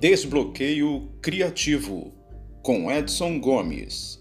Desbloqueio Criativo, com Edson Gomes.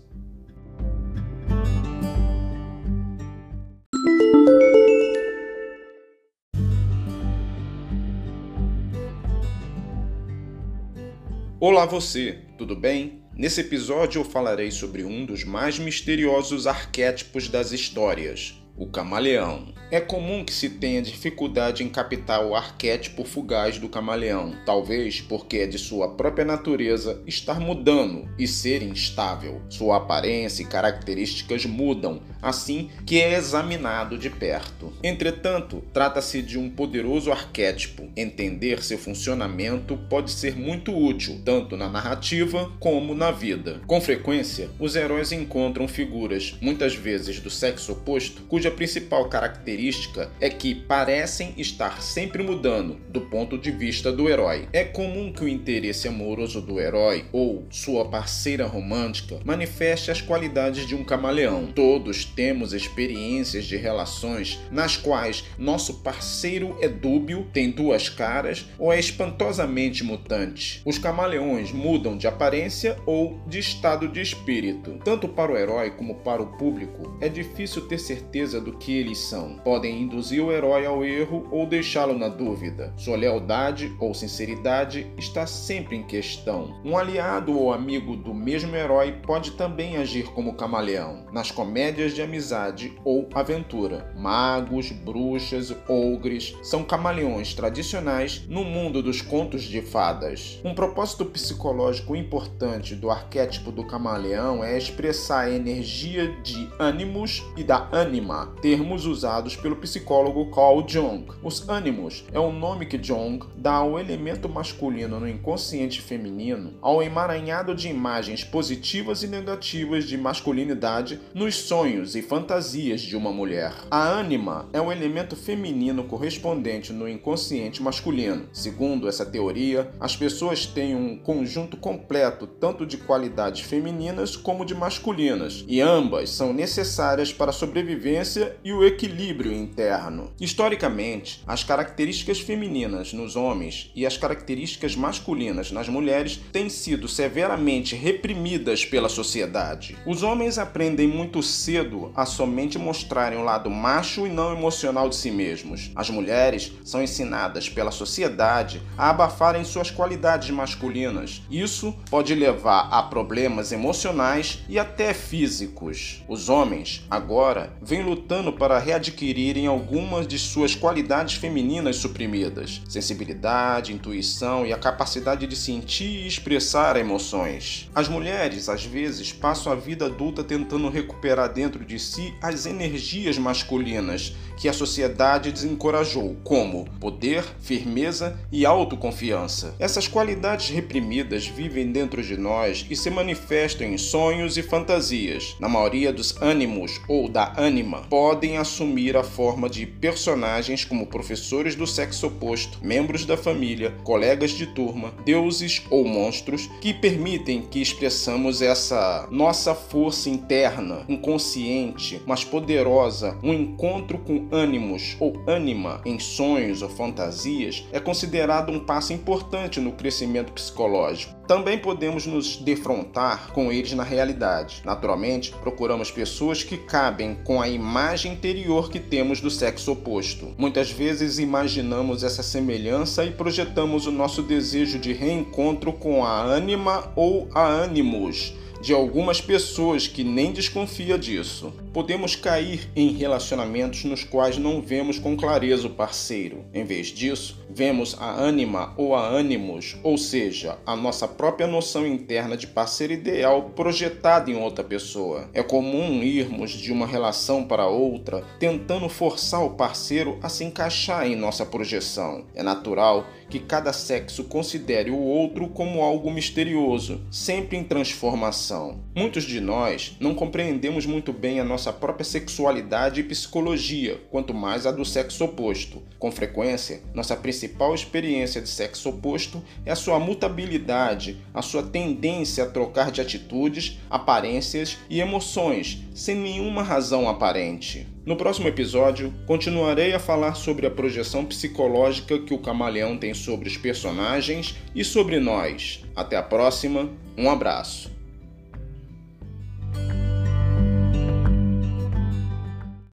Olá você, tudo bem? Nesse episódio eu falarei sobre um dos mais misteriosos arquétipos das histórias, o camaleão. É comum que se tenha dificuldade em captar o arquétipo fugaz do camaleão, talvez porque é de sua própria natureza estar mudando e ser instável. Sua aparência e características mudam, assim que é examinado de perto. Entretanto, trata-se de um poderoso arquétipo. Entender seu funcionamento pode ser muito útil, tanto na narrativa como na vida. Com frequência, os heróis encontram figuras, muitas vezes do sexo oposto, cuja principal característica característica é que parecem estar sempre mudando do ponto de vista do herói. É comum que o interesse amoroso do herói ou sua parceira romântica manifeste as qualidades de um camaleão. Todos temos experiências de relações nas quais nosso parceiro é dúbio, tem duas caras ou é espantosamente mutante. Os camaleões mudam de aparência ou de estado de espírito. Tanto para o herói como para o público, é difícil ter certeza do que eles são podem induzir o herói ao erro ou deixá-lo na dúvida. Sua lealdade ou sinceridade está sempre em questão. Um aliado ou amigo do mesmo herói pode também agir como camaleão nas comédias de amizade ou aventura. Magos, bruxas, ogres são camaleões tradicionais no mundo dos contos de fadas. Um propósito psicológico importante do arquétipo do camaleão é expressar a energia de ânimos e da ânima, termos usados pelo psicólogo Carl Jung. Os ânimos é o nome que Jung dá ao elemento masculino no inconsciente feminino, ao emaranhado de imagens positivas e negativas de masculinidade nos sonhos e fantasias de uma mulher. A ânima é o elemento feminino correspondente no inconsciente masculino. Segundo essa teoria, as pessoas têm um conjunto completo tanto de qualidades femininas como de masculinas, e ambas são necessárias para a sobrevivência e o equilíbrio interno. Historicamente, as características femininas nos homens e as características masculinas nas mulheres têm sido severamente reprimidas pela sociedade. Os homens aprendem muito cedo a somente mostrarem o lado macho e não emocional de si mesmos. As mulheres são ensinadas pela sociedade a abafarem suas qualidades masculinas. Isso pode levar a problemas emocionais e até físicos. Os homens, agora, vêm lutando para readquirir adquirirem algumas de suas qualidades femininas suprimidas: sensibilidade, intuição e a capacidade de sentir e expressar emoções. As mulheres, às vezes, passam a vida adulta tentando recuperar dentro de si as energias masculinas que a sociedade desencorajou, como poder, firmeza e autoconfiança. Essas qualidades reprimidas vivem dentro de nós e se manifestam em sonhos e fantasias. Na maioria dos ânimos ou da ânima, podem assumir a forma de personagens como professores do sexo oposto, membros da família, colegas de turma, deuses ou monstros que permitem que expressamos essa nossa força interna, inconsciente, mas poderosa, um encontro com ânimos ou ânima em sonhos ou fantasias é considerado um passo importante no crescimento psicológico. Também podemos nos defrontar com eles na realidade. Naturalmente, procuramos pessoas que cabem com a imagem interior que temos do sexo oposto. Muitas vezes imaginamos essa semelhança e projetamos o nosso desejo de reencontro com a ânima ou a ânimos de algumas pessoas que nem desconfia disso. Podemos cair em relacionamentos nos quais não vemos com clareza o parceiro. Em vez disso, vemos a ânima ou a ânimos, ou seja, a nossa própria noção interna de parceiro ideal projetada em outra pessoa. É comum irmos de uma relação para outra tentando forçar o parceiro a se encaixar em nossa projeção. É natural que cada sexo considere o outro como algo misterioso, sempre em transformação. Muitos de nós não compreendemos muito bem a nossa própria sexualidade e psicologia, quanto mais a do sexo oposto. Com frequência, nossa principal experiência de sexo oposto é a sua mutabilidade, a sua tendência a trocar de atitudes, aparências e emoções sem nenhuma razão aparente. No próximo episódio, continuarei a falar sobre a projeção psicológica que o camaleão tem sobre os personagens e sobre nós. Até a próxima, um abraço.